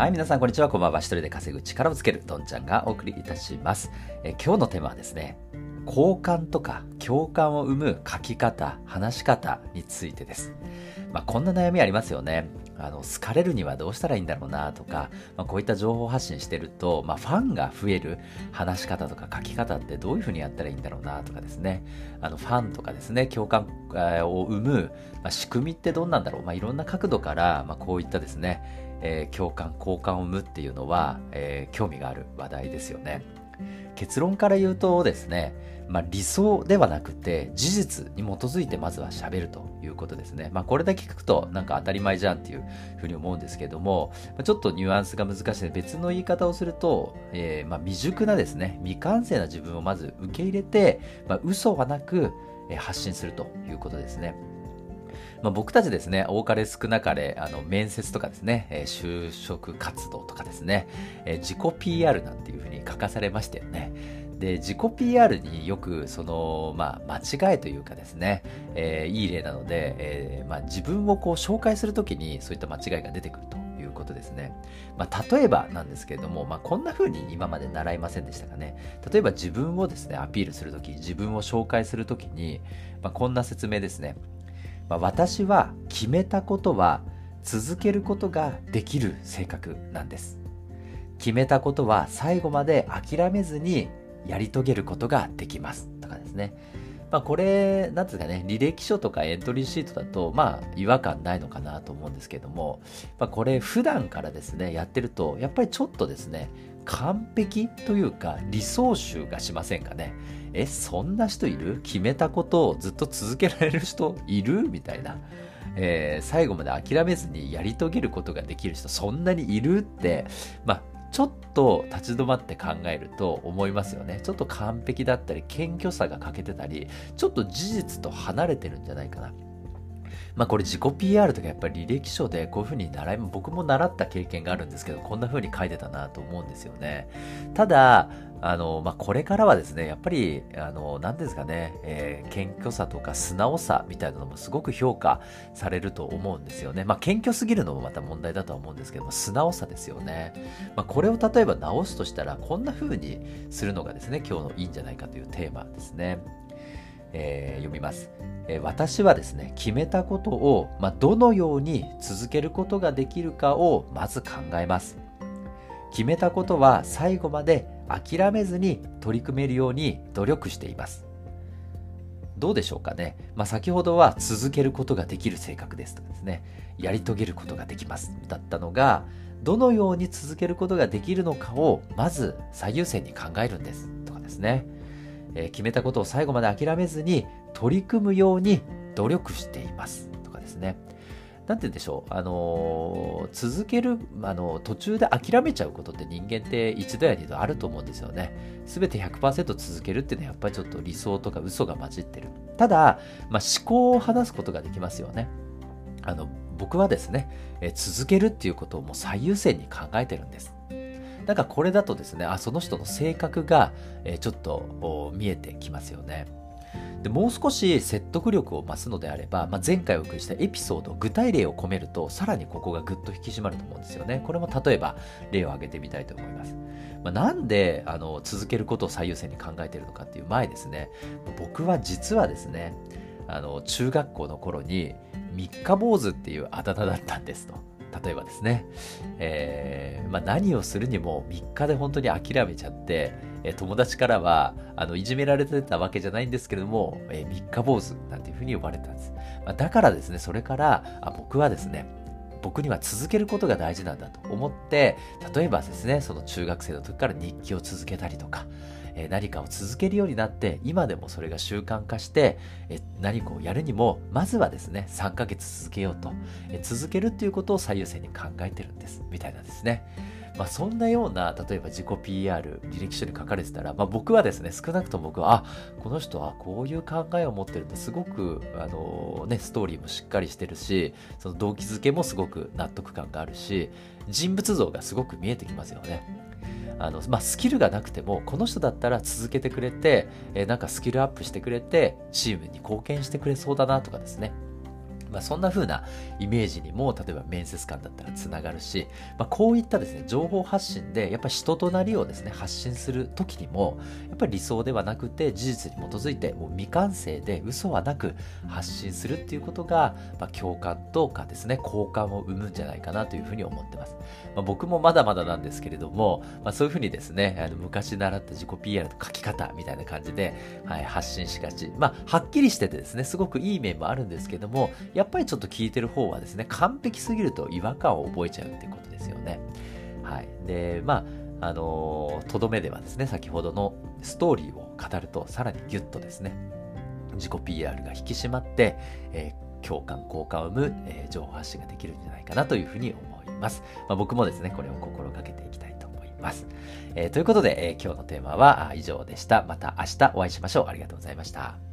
はい、皆さんこんにちは。こんばんは。一人で稼ぐ力をつける、どんちゃんがお送りいたします。え今日のテーマはですね、好感とか共感を生む書き方、話し方についてです。まあ、こんな悩みありますよね。あの、好かれるにはどうしたらいいんだろうなとか、まあ、こういった情報発信してると、まあ、ファンが増える話し方とか書き方ってどういうふうにやったらいいんだろうなとかですね。あの、ファンとかですね、共感を生む、ま、仕組みってどんなんだろう。まあ、いろんな角度から、まあ、こういったですね、えー、共感、好感を生むっていうのは、えー、興味がある話題ですよね。結論から言うとですね、まあ、理想ではなくて事実に基づいてまずは喋るということですね。まあ、これだけ聞くとなんか当たり前じゃんっていうふうに思うんですけども、ちょっとニュアンスが難しい別の言い方をすると、えー、まあ未熟なですね、未完成な自分をまず受け入れて、まあ、嘘はなく発信するということですね。まあ、僕たちですね、多かれ少なかれ、あの、面接とかですね、え、就職活動とかですね、え、自己 PR なんていうふうに書かされましたよね。で、自己 PR によく、その、まあ、間違いというかですね、えー、いい例なので、えー、まあ、自分をこう紹介するときにそういった間違いが出てくるということですね。まあ、例えばなんですけれども、まあ、こんな風に今まで習いませんでしたかね。例えば自分をですね、アピールするとき、自分を紹介するときに、まあ、こんな説明ですね。まあ、私は決めたことは続けることができる性格なんです。決めたことは最後まで諦めずにやり遂げることができます。とかですね。まあこれ、なんですかね、履歴書とかエントリーシートだと、まあ違和感ないのかなと思うんですけども、まあこれ普段からですね、やってると、やっぱりちょっとですね、完璧というか理想集がしませんかね？え、そんな人いる？決めたことをずっと続けられる人いる？みたいな。えー、最後まで諦めずにやり遂げることができる人そんなにいるって、まあ、ちょっと立ち止まって考えると思いますよね。ちょっと完璧だったり、謙虚さが欠けてたり、ちょっと事実と離れてるんじゃないかな。まあこれ自己 PR とかやっぱり履歴書でこういうふうに習い、僕も習った経験があるんですけど、こんなふうに書いてたなと思うんですよね。ただ、あの、まあ、これからはですね、やっぱり、あの、なんですかね、えー、謙虚さとか素直さみたいなのもすごく評価されると思うんですよね。まあ、謙虚すぎるのもまた問題だとは思うんですけども、素直さですよね。まあ、これを例えば直すとしたら、こんな風にするのがですね、今日のいいんじゃないかというテーマですね。えー、読みます、えー、私はですね、決めたことを、まあ、どのように続けることができるかをまず考えます。決めたことは最後まで諦めずに取り組めるように努力しています。どうでしょうかね。まあ、先ほどは続けることができる性格ですとかですね、やり遂げることができますだったのが、どのように続けることができるのかをまず最優先に考えるんですとかですね。えー、決めたことを最後まで諦めずに取り組むように努力していますとかですね。なんて言うんでしょう、あのー、続ける、あのー、途中で諦めちゃうことって人間って一度や二度あると思うんですよね。すべて100%続けるっていうのはやっぱりちょっと理想とか嘘が混じってる。ただ、まあ、思考を話すことができますよね。あの、僕はですね、え続けるっていうことをもう最優先に考えてるんです。なんかこれだとですね、あ、その人の性格が、えちょっと見えてきますよね。でもう少し説得力を増すのであれば、まあ、前回お送りしたエピソード、具体例を込めると、さらにここがぐっと引き締まると思うんですよね。これも例えば例を挙げてみたいと思います。まあ、なんであの続けることを最優先に考えているのかっていう前ですね、僕は実はですね、あの中学校の頃に三日坊主っていうあだ名だったんですと。例えばですね、えーまあ、何をするにも3日で本当に諦めちゃって、友達からはあのいじめられてたわけじゃないんですけれども、え、三日坊主なんていうふうに呼ばれたんです。まあ、だからですね、それからあ僕はですね、僕には続けることが大事なんだと思って、例えばですね、その中学生の時から日記を続けたりとか、え何かを続けるようになって、今でもそれが習慣化して、え何かをやるにも、まずはですね、3ヶ月続けようと、え続けるっていうことを最優先に考えてるんです。みたいなですね。まあ、そんなような、例えば自己 PR、履歴書に書かれてたら、まあ、僕はですね、少なくとも僕は、あ、この人はこういう考えを持ってると、すごく、あのね、ストーリーもしっかりしてるし、その動機づけもすごく納得感があるし、人物像がすごく見えてきますよね。あの、まあ、スキルがなくても、この人だったら続けてくれて、え、なんかスキルアップしてくれて、チームに貢献してくれそうだなとかですね。まあ、そんな風なイメージにも、例えば面接官だったらつながるし、まあ、こういったですね、情報発信で、やっぱり人となりをですね、発信する時にも、やっぱり理想ではなくて、事実に基づいて、もう未完成で嘘はなく発信するっていうことが、まあ、共感とかですね、好感を生むんじゃないかなというふうに思ってます。まあ、僕もまだまだなんですけれども、まあ、そういうふうにですね、あの昔習った自己 PR の書き方みたいな感じで、はい、発信しがち。まあ、はっきりしててですね、すごくいい面もあるんですけども、ややっぱりちょっと聞いてる方はですね、完璧すぎると違和感を覚えちゃうってことですよね。はい。で、まあ、あのとどめではですね、先ほどのストーリーを語ると、さらにギュッとですね、自己 PR が引き締まって、えー、共感、好感を生む、えー、情報発信ができるんじゃないかなというふうに思います。まあ、僕もですね、これを心がけていきたいと思います。えー、ということで、え今日のテーマは以上でした。また明日お会いしましょう。ありがとうございました。